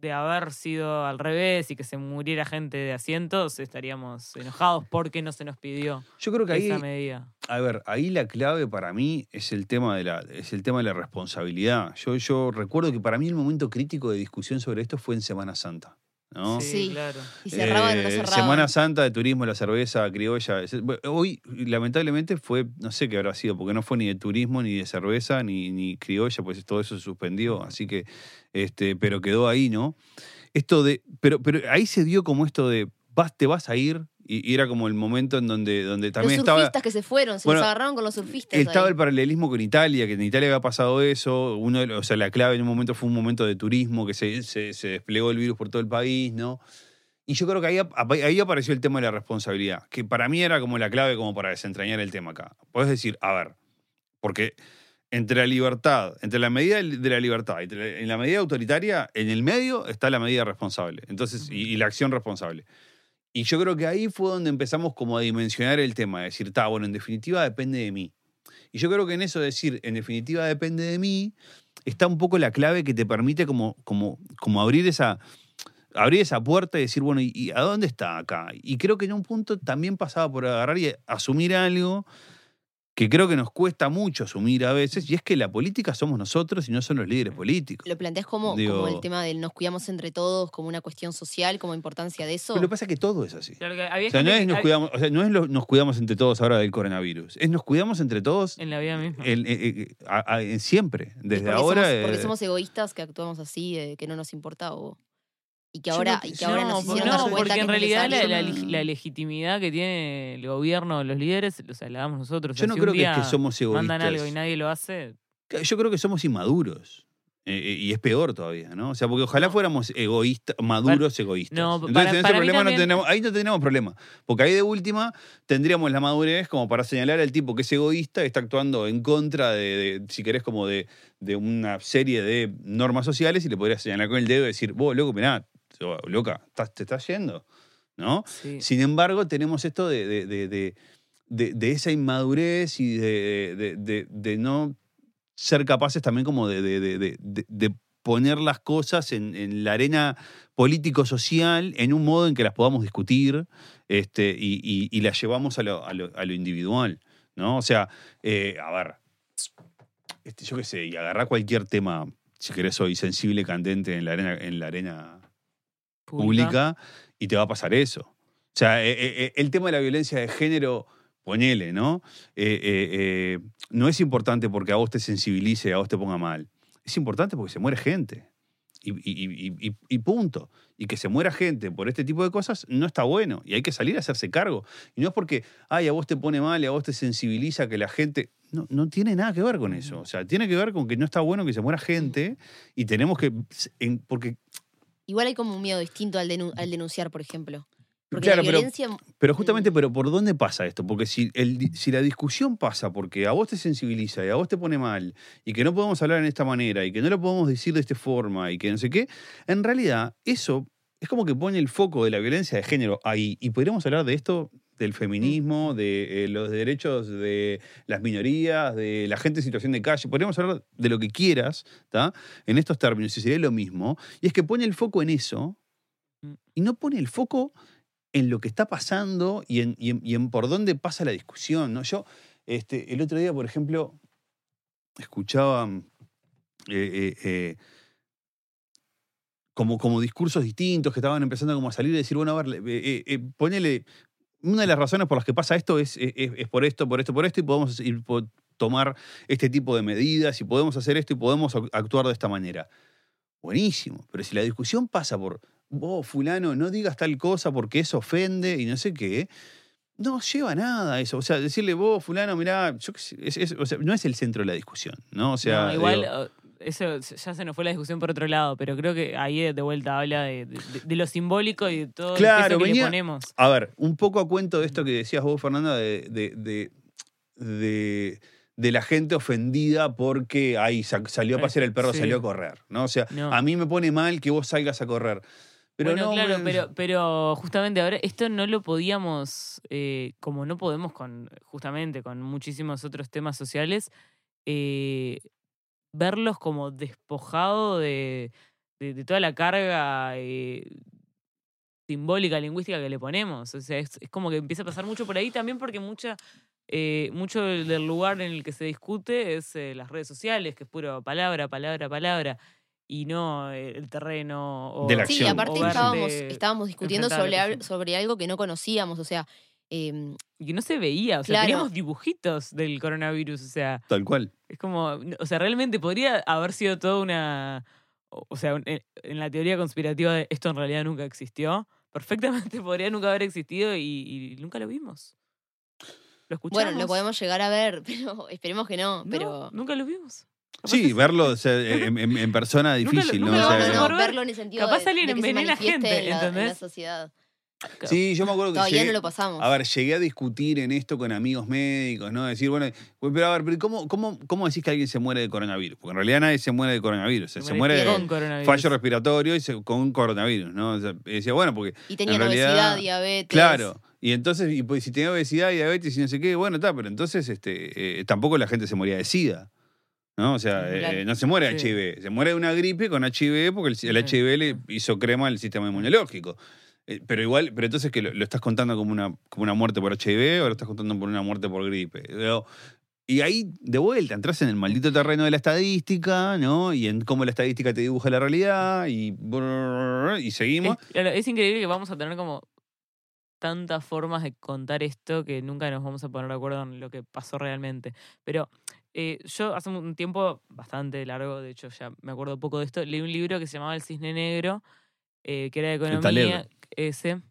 de haber sido al revés y que se muriera gente de asientos, estaríamos enojados porque no se nos pidió yo creo que ahí. medida. A ver, ahí la clave para mí es el tema de la, es el tema de la responsabilidad. Yo, yo recuerdo que para mí el momento crítico de discusión sobre esto fue en Semana Santa. ¿No? Sí. claro. ¿Y cerraban o no Eh, cerraban? Semana Santa de turismo, la cerveza criolla. Hoy, lamentablemente, fue, no sé qué habrá sido, porque no fue ni de turismo, ni de cerveza, ni, ni criolla, pues todo eso se suspendió. Así que, este, pero quedó ahí, ¿no? Esto de. Pero, pero ahí se dio como esto de vas, te vas a ir. Y, y era como el momento en donde, donde también los estaba. surfistas que se fueron, se Bueno, los agarraron con los surfistas. Estaba ahí. el paralelismo con Italia, que en Italia había pasado eso. Uno, o sea, la clave en un momento fue un momento de turismo, que se, se, se desplegó el virus por todo el país, ¿no? Y yo creo que ahí, ahí apareció el tema de la responsabilidad, que para mí era como la clave como para desentrañar el tema acá. Puedes decir, a ver, porque entre la libertad, entre la medida de la libertad y en la medida autoritaria, en el medio está la medida responsable. Entonces, y, y la acción responsable. Y yo creo que ahí fue donde empezamos como a dimensionar el tema, de decir, está, bueno, en definitiva depende de mí. Y yo creo que en eso de decir, en definitiva depende de mí, está un poco la clave que te permite como, como, como abrir esa abrir esa puerta y decir, bueno, ¿y, y a dónde está acá? Y creo que en un punto también pasaba por agarrar y asumir algo que creo que nos cuesta mucho asumir a veces, y es que la política somos nosotros y no son los líderes políticos. ¿Lo planteas como, Digo- como el tema del nos cuidamos entre todos, como una cuestión social, como importancia de eso? Pero lo que pasa es que todo es así. Claro que había O sea, no es, nos cuidamos, o sea, no es lo- nos cuidamos entre todos ahora del coronavirus, es nos cuidamos entre todos en la vida misma. el- eh, eh, a- a- siempre, ¿Es desde porque ahora. Somos, porque somos egoístas que actuamos así, eh, que no nos importa o... Y que ahora, no y que ahora no, nos porque, hicieron no, dar cuenta porque que en realidad la, legitimidad que tiene el gobierno, los líderes, o sea, la damos nosotros. O yo sea, no si creo que es que somos egoístas. mandan algo y nadie lo hace, Yo creo que somos inmaduros. Eh, eh, y es peor todavía, ¿no? O sea, porque ojalá fuéramos egoístas, maduros egoístas. no, Entonces, para- en ese para mí problema no tenemos, ahí no tendríamos problema. Porque ahí de última tendríamos la madurez como para señalar al tipo que es egoísta, está actuando en contra de, de, si querés, como de, de una serie de normas sociales y le podrías señalar con el dedo y decir, vos, loco, mirá, loca, te estás yendo, ¿no? sí. Sin embargo, tenemos esto de, de- de- de- esa inmadurez y de, no ser capaces también como de, poner las cosas en, en la arena político-social en un modo en que las podamos discutir este, y, y- y las llevamos a lo, a lo- a lo individual, ¿no? O sea, eh, a ver, este, yo qué sé, y agarrar cualquier tema, si querés hoy, sensible, candente en la arena, en la arena pública y te va a pasar eso. O sea, eh, eh, eh, el tema de la violencia de género, ponele, ¿no? Eh, no es importante porque a vos te sensibilice, a vos te ponga mal. Es importante porque se muere gente. Y, y- y- y- y punto. Y que se muera gente por este tipo de cosas no está bueno. Y hay que salir a hacerse cargo. Y no es porque, ay, a vos te pone mal y a vos te sensibiliza que la gente. No, no tiene nada que ver con eso. O sea, tiene que ver con que no está bueno que se muera gente y tenemos que. en- porque Igual hay como un miedo distinto al, denu- al denunciar, por ejemplo. Porque Claro, la pero- violencia... Pero justamente, Mm. pero ¿por dónde pasa esto? Porque si, el si la discusión pasa porque a vos te sensibiliza y a vos te pone mal y que no podemos hablar en esta manera y que no lo podemos decir de esta forma y que no sé qué, en realidad eso es como que pone el foco de la violencia de género ahí. Y podríamos hablar de esto, del feminismo, de eh, los derechos de las minorías, de la gente en situación de calle. Podríamos hablar de lo que quieras, ¿tá? En estos términos, y sería lo mismo. Y es que pone el foco en eso Mm. y no pone el foco en lo que está pasando y en, y en- y en por dónde pasa la discusión. ¿no? Yo, este, el otro día, por ejemplo, escuchaba mm, eh, eh, como, como discursos distintos que estaban empezando como a salir y decir, bueno, a ver, eh, ponele, una de las razones por las que pasa esto es, es- es por esto, por esto, por esto, y podemos ir, po- tomar este tipo de medidas, y podemos hacer esto y podemos ac- actuar de esta manera. Buenísimo, pero si la discusión pasa por, vos, fulano, no digas tal cosa porque eso ofende y no sé qué, no lleva nada eso. O sea, decirle, vos, fulano, mirá, yo qué sé, es- es- o sea, no es el centro de la discusión, ¿no? O sea, No, igual, digo, eso ya se nos fue la discusión por otro lado, pero creo que ahí de vuelta habla de, de- de lo simbólico y de todo Claro, el que venía- le ponemos. A ver, un poco a cuento de esto que decías vos, Fernanda, de, de, de, la gente ofendida porque sa- salió a Eh, pasear el perro, sí. salió a correr. ¿no? O sea, No. a mí me pone mal que vos salgas a correr. Pero bueno, no, claro, pero justamente ahora esto no lo podíamos, eh, como no podemos con, justamente con muchísimos otros temas sociales, eh, verlos como despojado de, de- de toda la carga eh, simbólica, lingüística que le ponemos. O sea, es, es como que empieza a pasar mucho por ahí también porque mucha, eh, mucho del lugar en el que se discute es eh, las redes sociales, que es puro palabra, palabra, palabra. Y no el terreno o De la Sí, acción. aparte o estábamos, estábamos discutiendo sobre, sobre algo que no conocíamos, o sea, em, Y que no se veía, o sea, Claro. teníamos dibujitos del coronavirus, o sea, Tal cual. es como, o sea, realmente podría haber sido toda una, o o sea, en, la teoría conspirativa de esto en realidad nunca existió, perfectamente podría nunca haber existido y, y nunca lo vimos. Lo escuchamos. bueno, lo podemos llegar a ver, pero esperemos que no, No, pero... nunca lo vimos. Sí, verlo o sea, en, en- en persona Nunca lo- difícil, nunca ¿no? O sea, no, ver, verlo en el sentido capaz de, alguien de que se envenena gente, en la, en la ¿entendés? Sociedad. Sí, yo me acuerdo que Todavía llegué- no lo pasamos. A ver, llegué a discutir en esto con amigos médicos, ¿no? Decir, bueno, güey, pero a ver, pero ¿cómo, cómo, ¿cómo decís que alguien se muere de coronavirus? Porque en realidad nadie se muere de coronavirus. Se, se muere de coronavirus. fallo respiratorio y se- con coronavirus, ¿no? O sea, y decía, bueno, porque. y realidad- obesidad, diabetes. Claro. Y entonces, y pues, si tenía obesidad y diabetes y no sé qué, bueno, está, pero entonces este, eh, tampoco la gente se moría de SIDA. ¿No? O sea, eh, no se muere de Sí. HIV. Se muere de una gripe con HIV porque el, el Sí. HIV le hizo crema al sistema inmunológico. Eh, Pero igual, pero entonces que lo, estás contando como una, como una muerte por HIV o lo estás contando por una muerte por gripe. Pero- y ahí, de vuelta, entras en el maldito terreno de la estadística, ¿no? Y en cómo la estadística te dibuja la realidad y, y seguimos. Es, es increíble que vamos a tener como tantas formas de contar esto que nunca nos vamos a poner de acuerdo en lo que pasó realmente. Pero eh, yo hace un tiempo bastante largo, de hecho ya me acuerdo poco de esto, leí un libro que se llamaba El Cisne Negro, eh, que era de economía, ese,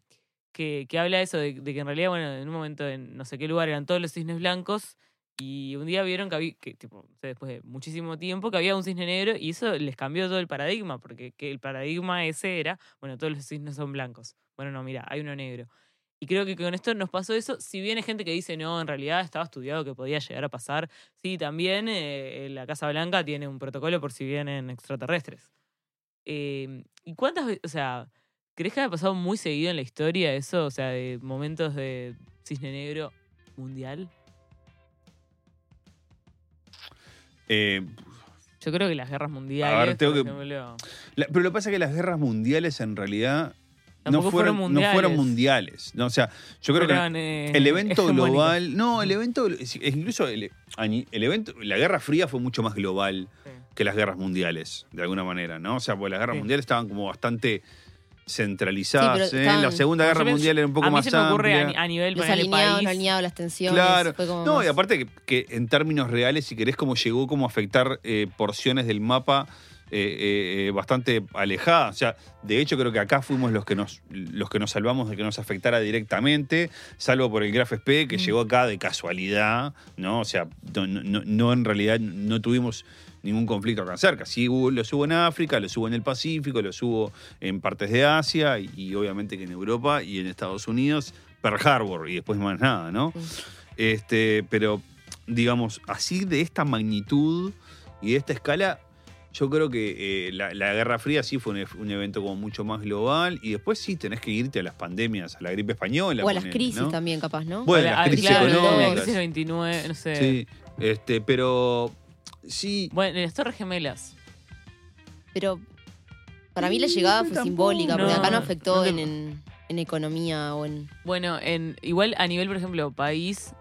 que, que habla de eso, de, de que en realidad, bueno, en un momento en no sé qué lugar eran todos los cisnes blancos y un día vieron que había, que, tipo, después de muchísimo tiempo, que había un cisne negro y eso les cambió todo el paradigma, porque que el paradigma ese era, bueno, todos los cisnes son blancos. Bueno, no, mira, hay uno negro. Y creo que con esto nos pasó eso, si bien hay gente que dice, no, en realidad estaba estudiado que podía llegar a pasar, sí, también eh, la Casa Blanca tiene un protocolo por si vienen extraterrestres. Eh, ¿Y cuántas veces, o sea, crees que ha pasado muy seguido en la historia eso, o sea, de momentos de cisne negro mundial? Eh, Yo creo que las guerras mundiales. tengo por que- ejemplo, La- pero lo que pasa es que las guerras mundiales en realidad no fueron, fueron no fueron mundiales. No, o sea, yo creo fueron, que eh, el evento global. No, el evento. Incluso el, el evento. La Guerra Fría fue mucho más global Sí. Que las guerras mundiales, de alguna manera, ¿no? O sea, porque las guerras Sí. mundiales estaban como bastante centralizadas. Sí, ¿eh? La Segunda Guerra me- Mundial era un poco a mí más se me ocurre a, a nivel Los alineados, país. alineados, las tensiones. Claro. Fue como No, más- y aparte que, que en términos reales, si querés, como llegó como a afectar eh, porciones del mapa eh, bastante alejadas. O sea, de hecho creo que acá fuimos los que nos los que nos salvamos de que nos afectara directamente, salvo por el Graf SP, que Mm. llegó acá de casualidad, ¿no? O sea, no, no- no en realidad no tuvimos ningún conflicto acá cerca. Sí hubo, los hubo en África, los hubo en el Pacífico, los hubo en partes de Asia y, y obviamente que en Europa y en Estados Unidos, Pearl Harbor y después más nada, ¿no? Sí. Este, pero, digamos, así de esta magnitud y de esta escala, yo creo que eh, la, la Guerra Fría sí fue un, un evento como mucho más global y después sí tenés que irte a las pandemias, a la gripe española. O a las crisis ¿no? también, capaz, ¿no? Bueno, Hola, las crisis claro, económicas. La crisis del 29, no sé. Sí, este, pero sí. Bueno, en las Torres Gemelas. Pero para mí la llegada fue simbólica, porque No, acá no afectó en, en, en economía o en... Bueno, en, igual a nivel, por ejemplo, país,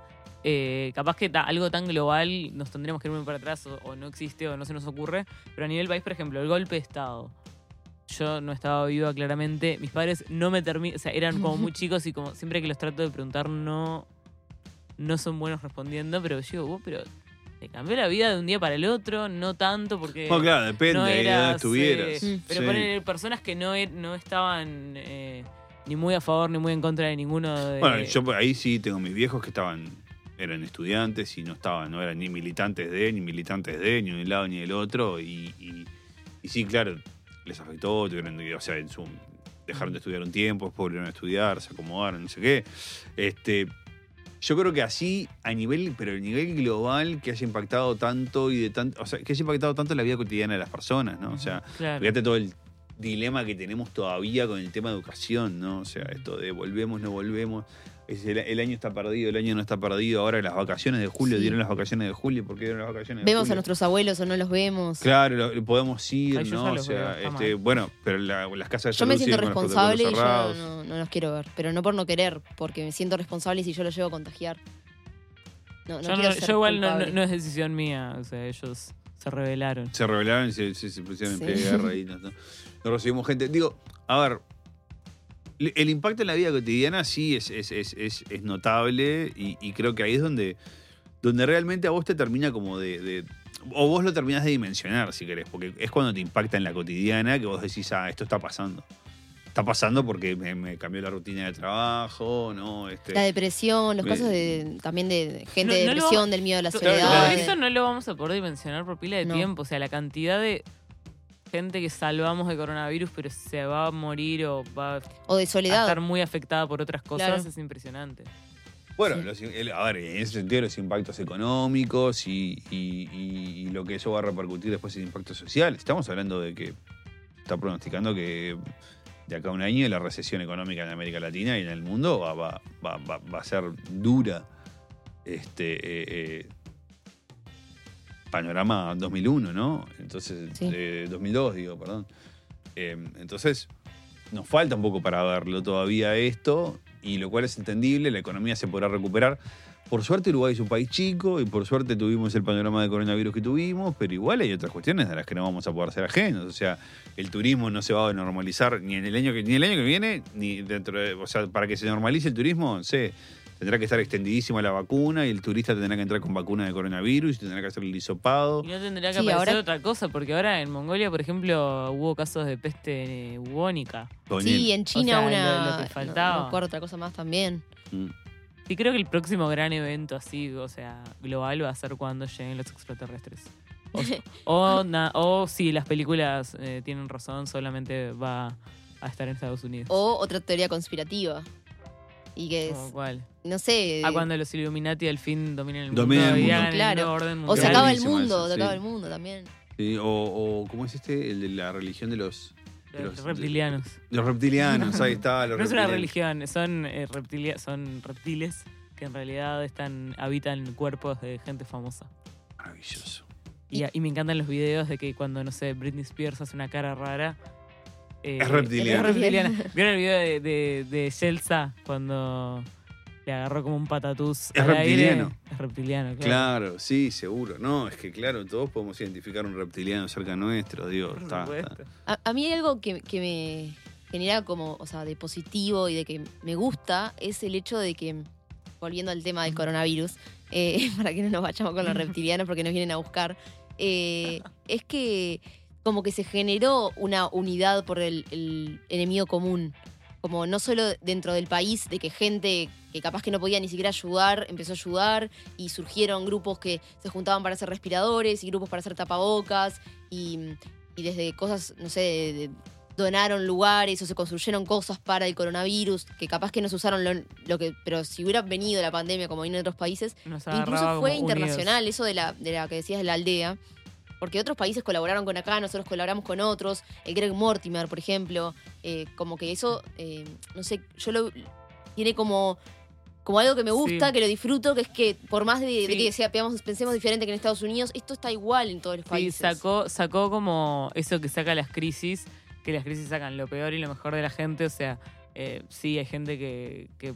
eh, capaz que ta- algo tan global nos tendríamos que ir muy para atrás o, o no existe o no se nos ocurre, pero a nivel país, por ejemplo, el golpe de Estado. Yo no estaba viva claramente, mis padres no me terminan, o sea, eran como muy chicos y como siempre que los trato de preguntar no, no son buenos respondiendo, pero yo digo, vos, pero te cambió la vida de un día para el otro, no tanto porque... No, claro, depende no de dónde eras, estuvieras. eh, pero Sí. poner personas que no, er- no estaban eh, ni muy a favor ni muy en contra de ninguno de. Bueno, yo por ahí sí tengo mis viejos que estaban, eran estudiantes y no estaban, no eran ni militantes de, ni militantes de, ni de un lado ni del otro. Y, y- y sí, claro, les afectó, tuvieron, o sea, en su, dejaron de estudiar un tiempo, después volvieron a estudiar, se acomodaron, no sé qué. Este, yo creo que así, a nivel, pero a nivel global, que haya impactado tanto y de tanto, o sea, que haya impactado tanto en la vida cotidiana de las personas, ¿no? O sea, Claro. Fíjate todo el dilema que tenemos todavía con el tema de educación, ¿no? O sea, esto de volvemos, no volvemos. Es el, el año está perdido, el año no está perdido. Ahora las vacaciones de julio, Sí. dieron las vacaciones de julio. ¿Por qué dieron las vacaciones de Vemos a julio? nuestros abuelos o no los vemos. Claro, lo- lo podemos ir, Ay, ¿no? O sea, veo, este, bueno, pero la- las casas de Yo me siento responsable y yo no, no- los quiero ver. Pero no por no querer, porque me siento responsable si yo los llevo a contagiar. No, no yo, yo igual no, no- culpable. no es decisión mía, o sea, ellos se rebelaron. Se rebelaron y se, se- se pusieron Sí. en pie de guerra y no, no- no recibimos gente. Digo, a ver, el impacto en la vida cotidiana sí es, es, es, es- es notable y, y creo que ahí es donde, donde realmente a vos te termina como de, de- O vos lo terminás de dimensionar, si querés, porque es cuando te impacta en la cotidiana que vos decís, ah, esto está pasando. está pasando porque me, me cambió la rutina de trabajo, ¿no? Este, La depresión, los Me- casos de, también de gente No- de no lo depresión, del miedo a la soledad. eso no lo vamos a poder dimensionar por pila de No. tiempo. O sea, la cantidad de gente que salvamos de coronavirus, pero se va a morir o va a O de soledad. estar muy afectada por otras cosas, Claro. es impresionante. Bueno, Sí. los- el- a ver, en ese sentido, los impactos económicos y, y- y- y lo que eso va a repercutir después en impactos sociales. Estamos hablando de que está pronosticando que de acá a un año la recesión económica en América Latina y en el mundo va, va- va- va- va a ser dura. Este eh, eh, panorama 2001, ¿no? Entonces, Sí. eh, 2002, digo, perdón. Eh, entonces, nos falta un poco para verlo todavía esto, y lo cual es entendible, la economía se podrá recuperar. Por suerte Uruguay es un país chico y por suerte tuvimos el panorama de coronavirus que tuvimos, pero igual hay otras cuestiones de las que no vamos a poder ser ajenos. O sea, el turismo no se va a normalizar ni en el año que, ni el año que viene, ni dentro de. O sea, para que se normalice el turismo, no sé, tendrá que estar extendidísima la vacuna y el turista tendrá que entrar con vacuna de coronavirus y tendrá que hacer el hisopado. Y no tendría que Sí, aparecer ahora- otra cosa, porque ahora en Mongolia, por ejemplo, hubo casos de peste bubónica. Sí, en China O sea, una. lo- lo que no- faltaba. No, acuerdo otra cosa más también. Mm. Y creo que el próximo gran evento así, o sea, global va a ser cuando lleguen los extraterrestres. O, o, na- o si las películas eh, tienen razón, solamente va a estar en Estados Unidos. O otra teoría conspirativa. Y que es. Como cuál. No sé. Ah, cuando los Illuminati al fin dominen el mundo Dominan el y mundo. hagan Claro. nuevo orden O se acaba el mundo, eso, se acaba sí. el mundo también. Sí, o, o, ¿cómo es este? El de la religión de los, de Los los- reptilianos. los reptilianos. Ahí está, los No es una reptilianos. religión, son, eh, reptilia- son reptiles que en realidad están habitan cuerpos de gente famosa. Maravilloso. Y, y me encantan los videos de que cuando, no sé, Britney Spears hace una cara rara. Eh, Es reptiliana. es reptiliana. ¿Vieron el video de, de, cuando le agarró como un patatús? Es al aire? reptiliano. Es reptiliano, claro. Claro, sí, seguro. No, es que claro, todos podemos identificar un reptiliano cerca nuestro. Por está- está. A, a mí hay algo que, que me genera como, o sea, de positivo y de que me gusta, es el hecho de que, volviendo al tema del coronavirus, eh, para que no nos vayamos con los reptilianos porque nos vienen a buscar, eh, es que como que se generó una unidad por el, el enemigo común. Como no solo dentro del país, de que gente que capaz que no podía ni siquiera ayudar, empezó a ayudar y surgieron grupos que se juntaban para hacer respiradores y grupos para hacer tapabocas y, y desde cosas, no sé, de- de- donaron lugares o se construyeron cosas para el coronavirus, que capaz que no se usaron lo, lo que, pero si hubiera venido la pandemia como vino en otros países, Nos Incluso fue internacional eso de la, de la que decías de la aldea. Porque otros países colaboraron con acá, nosotros colaboramos con otros. El Greg Mortimer, por ejemplo. eh, como que eso, eh, no sé, yo lo. Tiene como. Como algo que me gusta, Sí. que lo disfruto, que es que por más de, de Sí. que sea, pensemos diferente que en Estados Unidos, esto está igual en todos los Sí, países. sacó, sacó como eso que saca las crisis, que las crisis sacan lo peor y lo mejor de la gente. O sea, eh, sí, hay gente que, que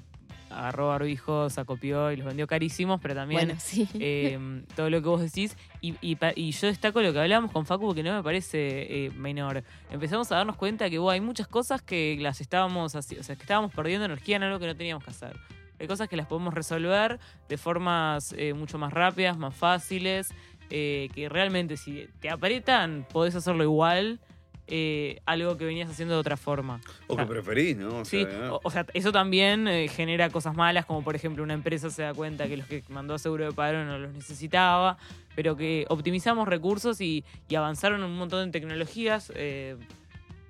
agarró barbijos, acopió y los vendió carísimos, pero también bueno, sí. eh, todo lo que vos decís. Y, y pa- y yo destaco lo que hablábamos con Facu, que no me parece eh, menor. Empezamos a darnos cuenta que hay muchas cosas que las estábamos haci- o sea, que estábamos perdiendo energía en algo que no teníamos que hacer. Hay cosas que las podemos resolver de formas eh, mucho más rápidas, más fáciles, que realmente si te aprietan, podés hacerlo igual. Eh, algo que venías haciendo de otra forma. O que sea, preferís, ¿no? O Sí, sea, o, o sea, eso también eh, genera cosas malas, como por ejemplo una empresa se da cuenta que los que mandó a seguro de paro no los necesitaba, pero que optimizamos recursos y, y avanzaron un montón de tecnologías eh,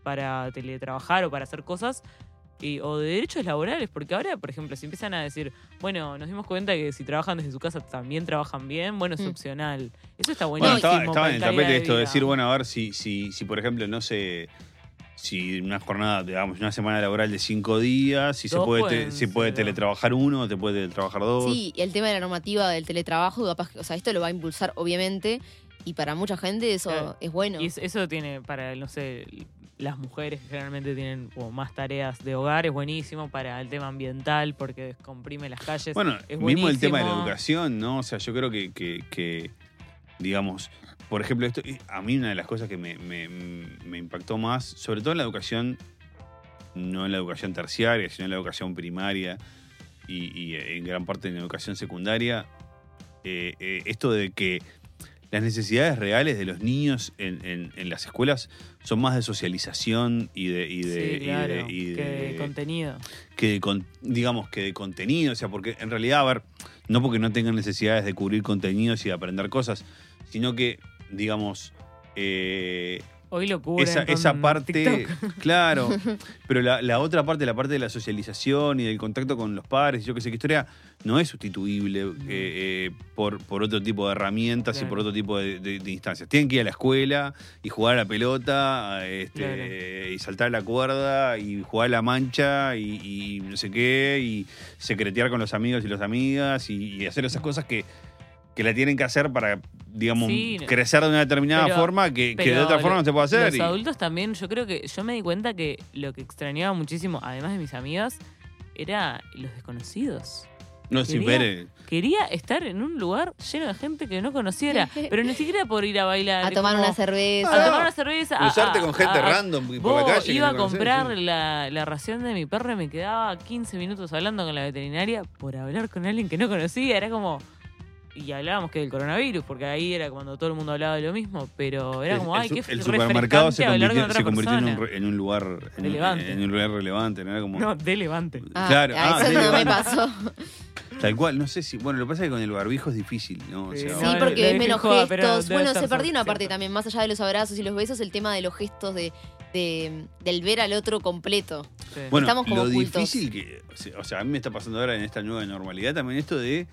para teletrabajar o para hacer cosas. Y- o de derechos laborales, porque ahora, por ejemplo, si empiezan a decir, bueno, nos dimos cuenta que si trabajan desde su casa también trabajan bien, bueno, es Mm. opcional. Eso está Bueno, buenísimo. estaba, estaba en el tapete de esto de decir, bueno, a ver si, si, si por ejemplo, no sé, si una jornada, digamos, una semana laboral de cinco días, si se puede, te- pueden si puede teletrabajar uno, o te puede teletrabajar dos. Sí, y el tema de la normativa del teletrabajo, capaz, o sea, esto lo va a impulsar, obviamente, y para mucha gente eso Claro. es bueno. Y es- eso tiene para, no sé, las mujeres que generalmente tienen como más tareas de hogar, es buenísimo para el tema ambiental porque descomprime las calles. Bueno, es mismo el tema de la buenísimo. educación, ¿no? O sea, yo creo que, que- que, digamos, por ejemplo, esto, a mí una de las cosas que me, me- me impactó más, sobre todo en la educación, no en la educación terciaria, sino en la educación primaria y, y en gran parte en la educación secundaria, eh, eh, esto de que las necesidades reales de los niños en, en- en las escuelas son más de socialización y de, y de, sí, y de- claro. y de- que de contenido. que de con- digamos que de contenido, o sea, porque en realidad, a ver, no porque no tengan necesidades de cubrir contenidos y de aprender cosas, sino que, digamos, eh, Hoy lo cubren esa, con esa parte, TikTok. claro, pero la, la otra parte, la parte de la socialización y del contacto con los padres, yo que sé qué historia, no es sustituible eh, eh, por, por otro tipo de herramientas y por otro tipo de, de- de instancias. Tienen que ir a la escuela y jugar a la pelota este, Claro. y saltar la cuerda y jugar a la mancha y, y no sé qué y secretear con los amigos y las amigas y, y hacer esas cosas que, que la tienen que hacer para, digamos, Sí, crecer de una determinada pero- forma que, que de otra forma lo- no se puede hacer. Los y- adultos también, yo creo que yo me di cuenta que lo que extrañaba muchísimo, además de mis amigas, era los desconocidos. no, sin quería- ver. eh, Quería estar en un lugar lleno de gente que no conociera, pero ni siquiera por ir a bailar. A tomar como una cerveza. A tomar una cerveza. a- Cruzarte a- con gente a- a- random por la calle. iba no a comprar sí. la, la ración de mi perro y me quedaba 15 minutos hablando con la veterinaria por hablar con alguien que no conocía. Era como. Y hablábamos que del coronavirus, porque ahí era cuando todo el mundo hablaba de lo mismo, pero era como, el ay, qué El supermercado se convirtió, otra se convirtió en, un, persona. re- en un lugar en, un- Relevante. en un lugar relevante, ¿no? Era como. No, de levante. Ah, claro, ah, eso no me pasó. Tal cual, no sé si. Bueno, lo que pasa es que con el barbijo es difícil, ¿no? O Sí, sea, Sí, No, porque es menos en joda, pero gestos. Bueno, se perdió una cierto. parte también, más allá de los abrazos y los besos, el tema de los gestos de, de- del ver al otro completo. Sí. Bueno, Estamos como lo ocultos. difícil que. o sea, O sea, a mí me está pasando ahora en esta nueva normalidad también esto de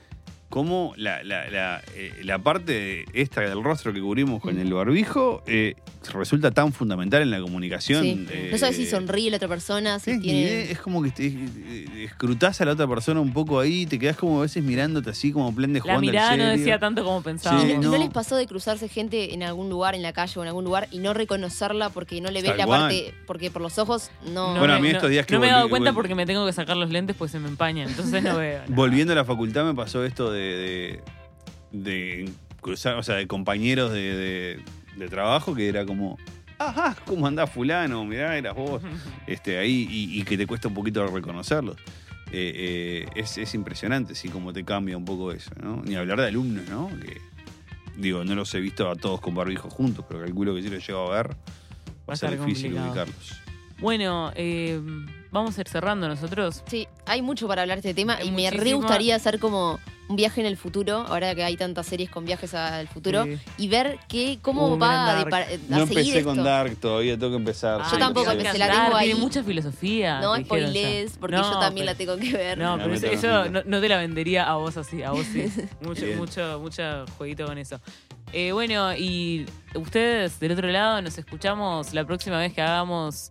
cómo la, la, la, eh, la parte esta del rostro que cubrimos con el barbijo eh, resulta tan fundamental en la comunicación. Sí. eh, No sabes si sonríe la otra persona, si es, tiene. es como que te, eh, escrutás a la otra persona un poco ahí, te quedás como a veces mirándote así como plan de La jugando al mirada no decía tanto como pensaba. ¿Y Sí, no, y no no. les pasó de cruzarse gente en algún lugar, en la calle o en algún lugar, y no reconocerla porque no le ves la parte. Porque por los ojos no. Bueno, a mí estos días que no me he dado cuenta porque me tengo que sacar los lentes pues se me empañan, entonces no veo. nada. Volviendo a la facultad me pasó esto de, de, de cruzar, o sea, de compañeros de, de- de trabajo que era como, ajá, ¿cómo andás fulano? Mirá, eras vos. Este, ahí, y, y que te cuesta un poquito reconocerlos. Eh, eh, es, es impresionante, sí, cómo te cambia un poco eso, ¿no? Ni hablar de alumnos, ¿no? Que, digo, no los he visto a todos con barbijo juntos, pero calculo que si los llego a ver, va a ser difícil complicado. ubicarlos. Bueno, eh, vamos a ir cerrando nosotros. Sí, hay mucho para hablar de este tema Hay y me re gustaría hacer como un viaje en el futuro, ahora que hay tantas series con viajes al futuro, Sí. y ver qué, cómo Uh, va a, a No seguir empecé esto. con Dark todavía, tengo que empezar. Yo tampoco empecé, la tengo ahí. Tiene mucha filosofía. No spoilers, porque No, yo también pero- la tengo que ver. No, No, pero eso, no, no te la vendería a vos así, a vos sí. mucho, Bien. mucho, mucho jueguito con eso. Eh, bueno, y ustedes del otro lado nos escuchamos la próxima vez que hagamos,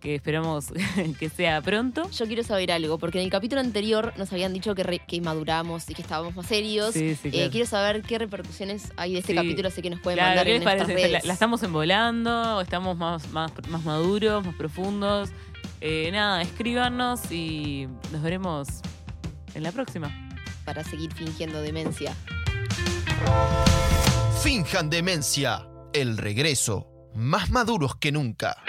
que esperamos que sea pronto. Yo quiero saber algo, porque en el capítulo anterior nos habían dicho que, re- que maduramos y que estábamos más serios. Sí, sí, Eh, quiero saber qué repercusiones hay de este Sí. capítulo, así que nos pueden Claro, mandar ¿qué en les parece? nuestras ¿La, redes. la estamos envolando? ¿Estamos más, más, más maduros, más profundos? Eh, nada, escríbanos y nos veremos en la próxima. Para seguir fingiendo demencia. Finjan demencia. El regreso. Más maduros que nunca.